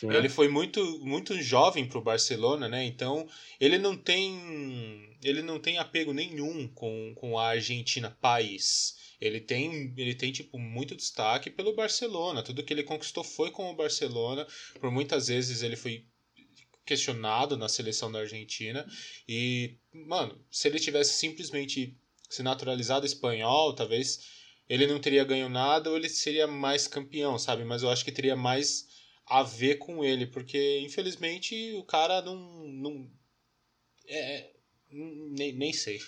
Sim. Ele foi muito, muito jovem para o Barcelona, né? Então ele não tem ele não tem apego nenhum com, com a Argentina país. Ele tem ele tem tipo muito destaque pelo Barcelona. Tudo que ele conquistou foi com o Barcelona. Por muitas vezes ele foi questionado na seleção da Argentina e mano, se ele tivesse simplesmente se naturalizado espanhol, talvez ele não teria ganho nada ou ele seria mais campeão, sabe? Mas eu acho que teria mais a ver com ele, porque infelizmente o cara não. não é, nem, nem sei.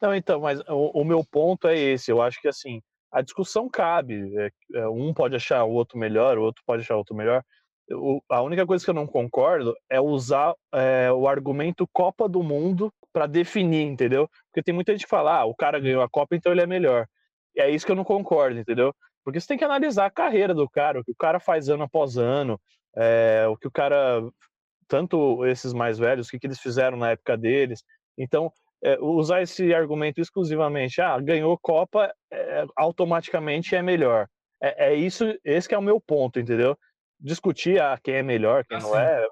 Não, então, mas o, o, meu ponto é esse. Eu acho que assim, a discussão cabe. É, é, um pode achar o outro melhor, o outro pode achar o outro melhor. O, a única coisa que eu não concordo é usar é, o argumento Copa do Mundo para definir, entendeu? Porque tem muita gente que fala, ah, o cara ganhou a Copa, então ele é melhor. E é isso que eu não concordo, entendeu? Porque você tem que analisar a carreira do cara, o que o cara faz ano após ano, é, o que o cara, tanto esses mais velhos, o que, que eles fizeram na época deles. Então, é, usar esse argumento exclusivamente, ah, ganhou Copa, é, automaticamente é melhor. É, é, isso, esse é o meu ponto, entendeu? Discutir ah, quem é melhor, quem não é,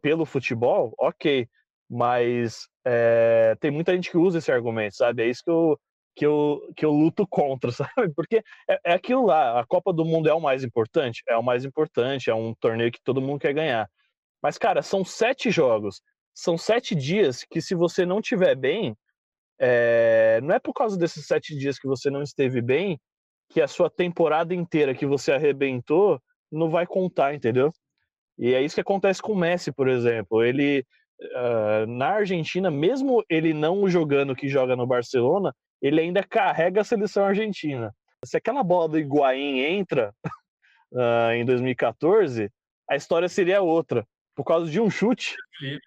pelo futebol, ok. Mas é, tem muita gente que usa esse argumento, sabe? É isso que eu, que eu, que eu luto contra, sabe? Porque é, é aquilo lá, a Copa do Mundo é o mais importante? É o mais importante, é um torneio que todo mundo quer ganhar. Mas, cara, são sete jogos, são sete dias que se você não tiver bem, é... não é por causa desses sete dias que você não esteve bem que a sua temporada inteira que você arrebentou não vai contar, entendeu? E é isso que acontece com o Messi, por exemplo. Ele, uh, na Argentina, mesmo ele não jogando que joga no Barcelona, ele ainda carrega a seleção argentina. Se aquela bola do Higuaín entra uh, em 2014, a história seria outra. Por causa de um chute.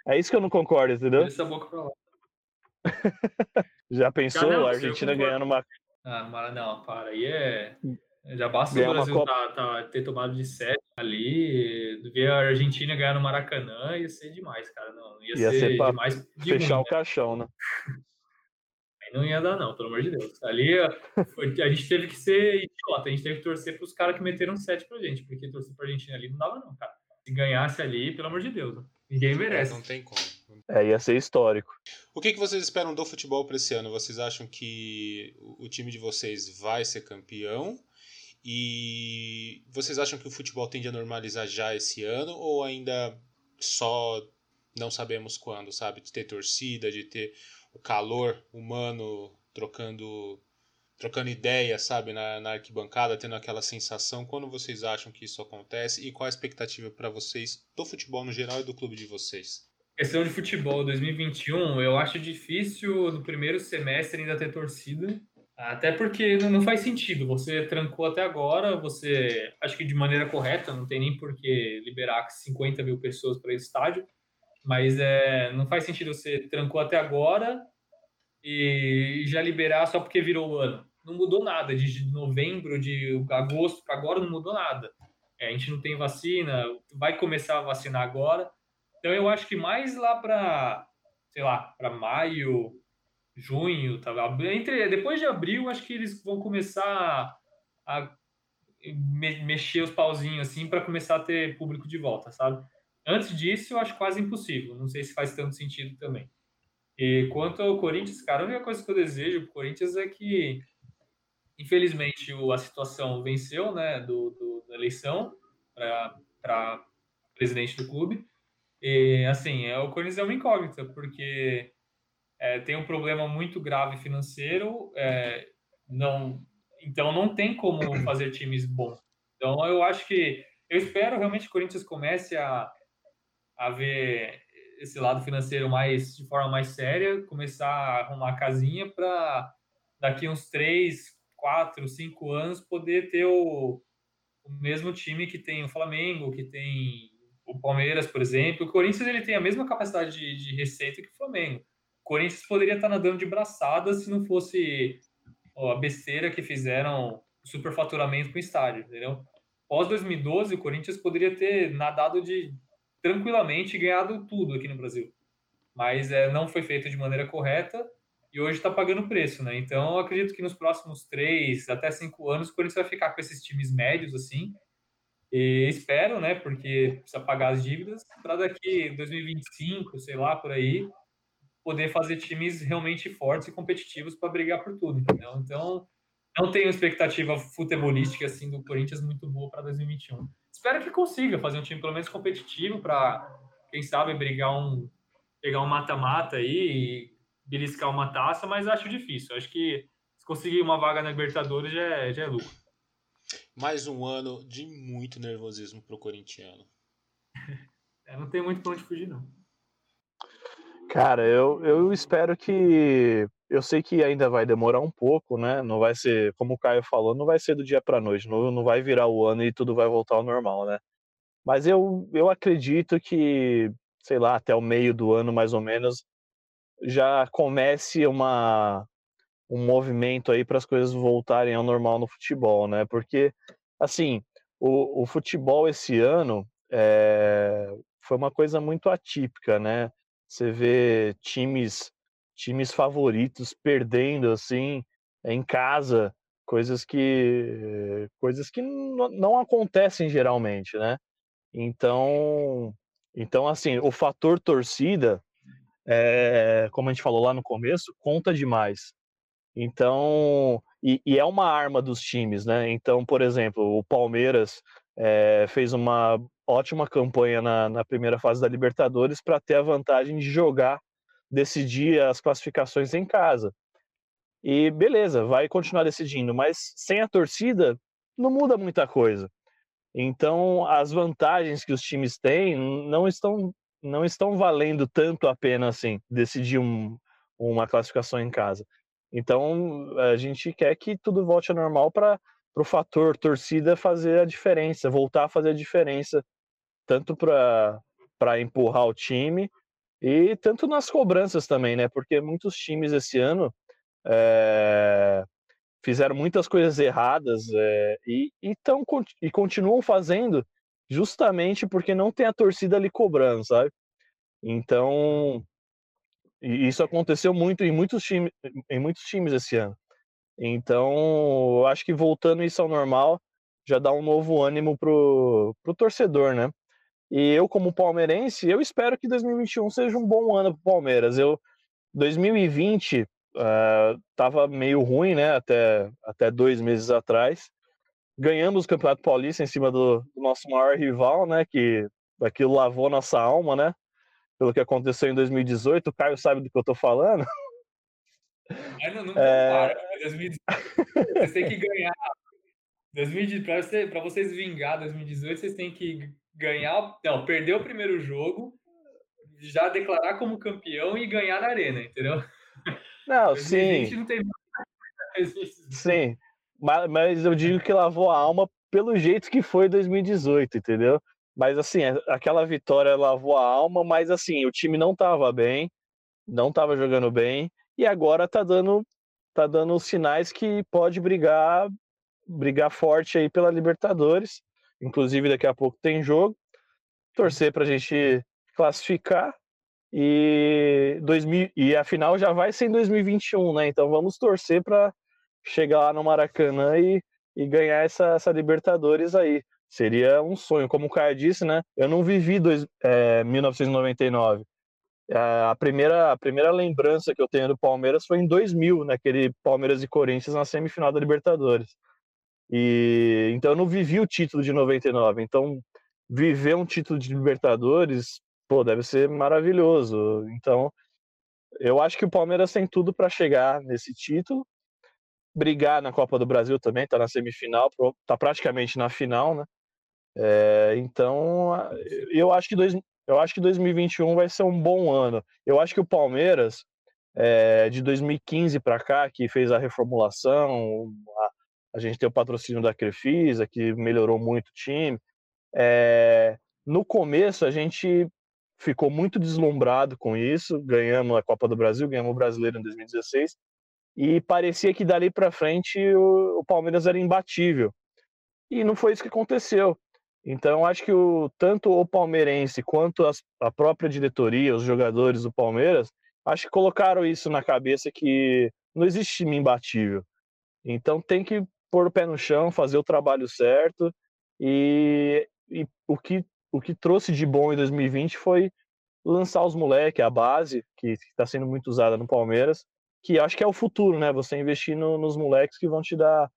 É isso que eu não concordo, entendeu? Essa boca pra lá. Já pensou não, a Argentina ganhando uma. Ah, não, para. Aí é. Já basta o Brasil tá, tá, ter tomado de 7 ali, ver a Argentina ganhar no Maracanã, ia ser demais, cara. Não, ia, ia ser, ser demais. De fechar o né? caixão, né? não ia dar, não, pelo amor de Deus. Ali a gente teve que ser idiota, a gente teve que torcer para os caras que meteram 7 pra gente, porque torcer pra Argentina ali não dava, não, cara. Se ganhasse ali, pelo amor de Deus, ninguém é, merece. É, não tem como. É, ia ser histórico. O que, que vocês esperam do futebol para esse ano? Vocês acham que o time de vocês vai ser campeão? E vocês acham que o futebol tende a normalizar já esse ano? Ou ainda só não sabemos quando, sabe? De ter torcida, de ter o calor humano trocando trocando ideias, sabe, na, na arquibancada, tendo aquela sensação. Quando vocês acham que isso acontece e qual a expectativa para vocês do futebol no geral e do clube de vocês? Questão de futebol 2021, eu acho difícil no primeiro semestre ainda ter torcida. Até porque não, faz sentido. Você trancou até agora, você acho que de maneira correta, não tem nem por que liberar 50 mil pessoas para o estádio. Mas é, não faz sentido você trancou até agora e já liberar só porque virou o ano. Não mudou nada. De novembro, de agosto para agora não mudou nada. É, a gente não tem vacina, vai começar a vacinar agora. Então eu acho que mais lá para, sei lá, para maio, junho, tá? Entre, depois de abril, acho que eles vão começar a mexer os pauzinhos assim para começar a ter público de volta, sabe? Antes disso, eu acho quase impossível. Não sei se faz tanto sentido também. E quanto ao Corinthians, cara, a única coisa que eu desejo pro Corinthians é que, infelizmente, a situação venceu, né, do, do da eleição para presidente do clube. E, assim, é, o Corinthians é uma incógnita, porque é, tem um problema muito grave financeiro, é, não, então não tem como fazer times bons. Então, eu acho que, eu espero realmente que o Corinthians comece a a ver esse lado financeiro mais de forma mais séria, começar a arrumar a casinha para daqui uns três, quatro, cinco anos poder ter o, o mesmo time que tem o Flamengo, que tem o Palmeiras, por exemplo. O Corinthians ele tem a mesma capacidade de, de receita que o Flamengo. O Corinthians poderia estar nadando de braçada se não fosse ó, a besteira que fizeram o superfaturamento com o estádio, entendeu? Pós 2012, o Corinthians poderia ter nadado de tranquilamente ganhado tudo aqui no Brasil. Mas é, não foi feito de maneira correta. E hoje está pagando preço, né? Então, eu acredito que nos próximos três até cinco anos, o Corinthians vai ficar com esses times médios, assim, e espero, né, porque precisa pagar as dívidas, para daqui 2025, sei lá, por aí, poder fazer times realmente fortes e competitivos para brigar por tudo, entendeu? Então, não tenho expectativa futebolística assim do Corinthians muito boa para 2021. Espero que consiga fazer um time pelo menos competitivo para quem sabe brigar um pegar um mata-mata aí e beliscar uma taça, mas acho difícil. Acho que se conseguir uma vaga na Libertadores já é, já é lucro. Mais um ano de muito nervosismo pro corintiano. é, não tem muito pra onde fugir, não. Cara, eu, eu espero que. Eu sei que ainda vai demorar um pouco, né? Não vai ser, como o Caio falou, não vai ser do dia para noite, não, não vai virar o ano e tudo vai voltar ao normal, né? Mas eu, eu acredito que, sei lá, até o meio do ano mais ou menos, já comece uma, um movimento aí para as coisas voltarem ao normal no futebol, né? Porque, assim, o, o futebol esse ano é, foi uma coisa muito atípica, né? Você vê times times favoritos perdendo assim em casa, coisas que coisas que não acontecem geralmente, né? Então, então assim, o fator torcida, é, como a gente falou lá no começo, conta demais. Então, e, e, é uma arma dos times, né? Então, por exemplo, o Palmeiras é, fez uma ótima campanha na, na primeira fase da Libertadores para ter a vantagem de jogar, decidir as classificações em casa. E beleza, vai continuar decidindo, mas sem a torcida não muda muita coisa. Então, as vantagens que os times têm não estão não estão valendo tanto a pena assim decidir um, uma classificação em casa. Então, a gente quer que tudo volte ao normal para o fator torcida fazer a diferença, voltar a fazer a diferença, tanto para empurrar o time e tanto nas cobranças também, né? Porque muitos times esse ano é, fizeram muitas coisas erradas é, e, e, tão, e continuam fazendo justamente porque não tem a torcida ali cobrando, sabe? Então, isso aconteceu muito em muitos, time, em muitos times esse ano. Então, acho que voltando isso ao normal, já dá um novo ânimo pro, pro torcedor, né? E eu, como palmeirense, eu espero que 2021 seja um bom ano pro Palmeiras. Eu, 2020 uh, tava meio ruim, né? Até, até dois meses atrás. Ganhamos o Campeonato Paulista em cima do, do nosso maior rival, né? Que aquilo lavou nossa alma, né? pelo que aconteceu em 2018. O Caio sabe do que eu tô falando. Mas não, não é... Vocês têm que ganhar. Para você, vocês vingar 2018, vocês têm que ganhar. Não, perder o primeiro jogo, já declarar como campeão e ganhar na arena, entendeu? Não, sim. Não tem... Sim. Mas, mas eu digo que lavou a alma pelo jeito que foi 2018, entendeu? Mas assim, aquela vitória lavou a alma, mas assim, o time não estava bem, não estava jogando bem, e agora tá dando tá dando sinais que pode brigar brigar forte aí pela Libertadores. Inclusive daqui a pouco tem jogo. Torcer para a gente classificar e 2000 e a final já vai ser em 2021, né? Então vamos torcer para chegar lá no Maracanã e, e ganhar essa, essa Libertadores aí. Seria um sonho. Como o Caio disse, né? Eu não vivi dois, é, 1999. A primeira, a primeira lembrança que eu tenho do Palmeiras foi em 2000, naquele Palmeiras e Corinthians na semifinal da Libertadores. E então eu não vivi o título de 99. Então viver um título de Libertadores, pô, deve ser maravilhoso. Então eu acho que o Palmeiras tem tudo para chegar nesse título brigar na Copa do Brasil também, está na semifinal, está praticamente na final, né? É, então, eu acho, que dois, eu acho que 2021 vai ser um bom ano. Eu acho que o Palmeiras, é, de 2015 para cá, que fez a reformulação, a, gente tem o patrocínio da Crefisa, que melhorou muito o time. É, no começo, a gente ficou muito deslumbrado com isso, ganhamos a Copa do Brasil, ganhamos o Brasileiro em 2016, e parecia que dali para frente o, o Palmeiras era imbatível. E não foi isso que aconteceu. Então, acho que o, tanto o palmeirense quanto as, a própria diretoria, os jogadores do Palmeiras, acho que colocaram isso na cabeça que não existe time imbatível. Então tem que pôr o pé no chão, fazer o trabalho certo. E, e o, que, o que trouxe de bom em 2020 foi lançar os moleques, a base, que está sendo muito usada no Palmeiras, que acho que é o futuro, né? Você investir no, nos moleques que vão te dar,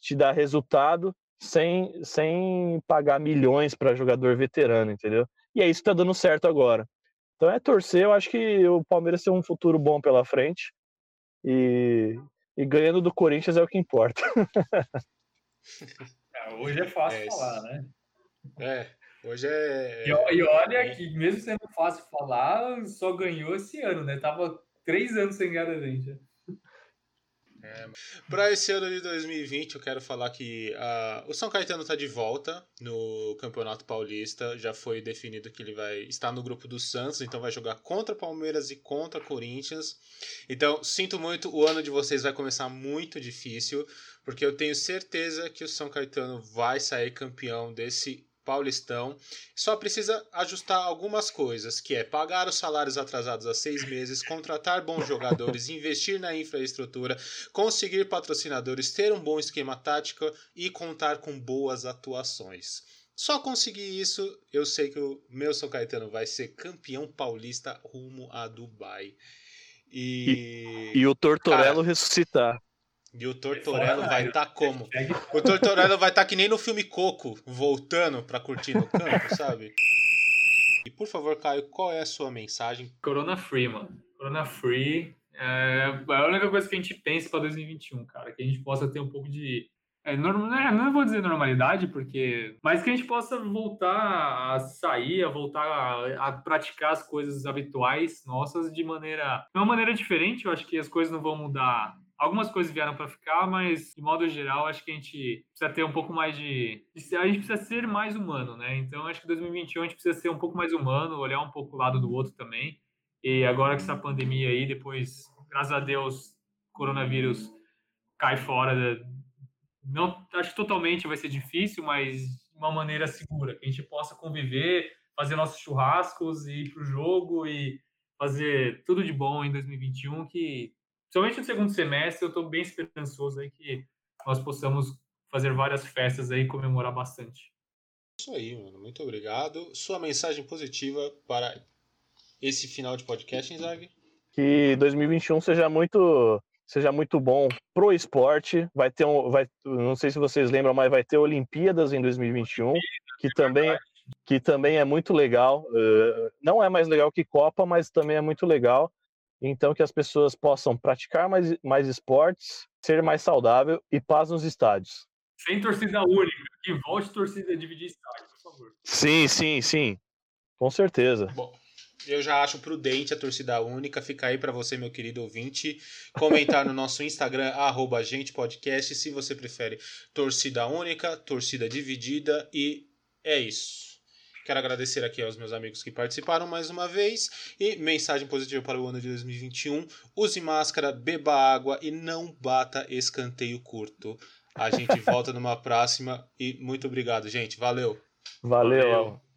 te dar resultado sem, sem pagar milhões para jogador veterano, entendeu? E é isso que está dando certo agora. Então é torcer, eu acho que o Palmeiras tem um futuro bom pela frente. E, e ganhando do Corinthians é o que importa. É, hoje é fácil é falar, né? É, hoje é. E, e olha que, mesmo sendo fácil falar, só ganhou esse ano, né? Tava três anos sem ganhar a gente. É, para esse ano de 2020, eu quero falar que uh, o São Caetano está de volta no Campeonato Paulista. Já foi definido que ele vai estar no grupo do Santos, então vai jogar contra Palmeiras e contra Corinthians. Então, sinto muito, o ano de vocês vai começar muito difícil, porque eu tenho certeza que o São Caetano vai sair campeão desse Paulistão. Só precisa ajustar algumas coisas, que é pagar os salários atrasados há seis meses, contratar bons jogadores, investir na infraestrutura, conseguir patrocinadores, ter um bom esquema tático e contar com boas atuações. Só conseguir isso, eu sei que o meu São Caetano vai ser campeão paulista rumo a Dubai. E, e, e o Tortorello Cara, ressuscitar. E o Tortorello vai estar tá como? O Tortorello vai estar tá que nem no filme Coco, voltando para curtir no campo, sabe? E por favor, Caio, qual é a sua mensagem? Corona Free, mano. Corona Free é, é a única coisa que a gente pensa para 2021, cara. Que a gente possa ter um pouco de. É, normal, é, não vou dizer normalidade, porque. Mas que a gente possa voltar a sair, a voltar a, a praticar as coisas habituais nossas de maneira. De uma maneira diferente. Eu acho que as coisas não vão mudar Algumas coisas vieram para ficar, mas de modo geral, acho que a gente precisa ter um pouco mais de. A gente precisa ser mais humano, né? Então, acho que 2021 a gente precisa ser um pouco mais humano, olhar um pouco o lado do outro também. E agora que essa pandemia aí, depois, graças a Deus, coronavírus cai fora. Não, acho que totalmente vai ser difícil, mas de uma maneira segura, que a gente possa conviver, fazer nossos churrascos, ir para o jogo e fazer tudo de bom em 2021, que Principalmente no segundo semestre, eu estou bem esperançoso aí que nós possamos fazer várias festas aí e comemorar bastante. Isso aí, mano. Muito obrigado. Sua mensagem positiva para esse final de podcast, Zag? Que 2021 seja muito seja muito bom pro esporte. Vai ter um, vai, não sei se vocês lembram, mas vai ter Olimpíadas em 2021, que também que também é muito legal. Uh, não é mais legal que Copa, mas também é muito legal. Então, que as pessoas possam praticar mais, mais esportes, ser mais saudável e paz nos estádios. Sem torcida única, que volte torcida a dividir estádio, por favor. Sim, sim, sim. Com certeza. Bom, eu já acho prudente a torcida única. Fica aí para você, meu querido ouvinte, comentar no nosso Instagram, arroba agentepodcast, se você prefere torcida única, torcida dividida e é isso. Quero agradecer aqui aos meus amigos que participaram mais uma vez. E mensagem positiva para o ano de 2021: use máscara, beba água e não bata escanteio curto. A gente volta numa próxima e muito obrigado, gente. Valeu. Valeu. Valeu.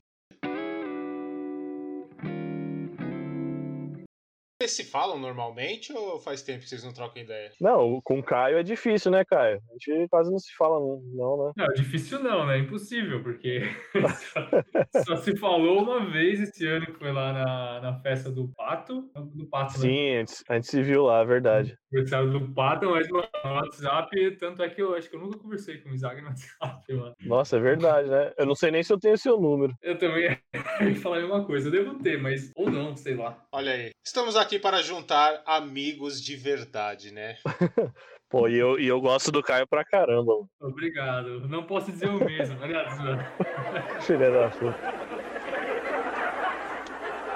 Vocês se falam normalmente ou faz tempo que vocês não trocam ideia? Não, com o Caio é difícil, né, Caio? A gente quase não se fala, não, né? Não, difícil não, né? Impossível, porque só, se falou uma vez esse ano que foi lá na, na festa do Pato. Do Pato, né? Sim, a gente, a gente se viu lá, é verdade. Conversado do Pato, mas no WhatsApp, tanto é que eu acho que eu nunca conversei com o Isaac no WhatsApp, mano. Nossa, é verdade, né? Eu não sei nem se eu tenho seu número. Eu também ia falar a mesma coisa. Eu devo ter, mas ou não, sei lá. Olha aí. Estamos aqui aqui para juntar amigos de verdade, né? Pô, e eu, e eu gosto do Caio pra caramba. Obrigado. Não posso dizer o mesmo, aliás. Filha da puta.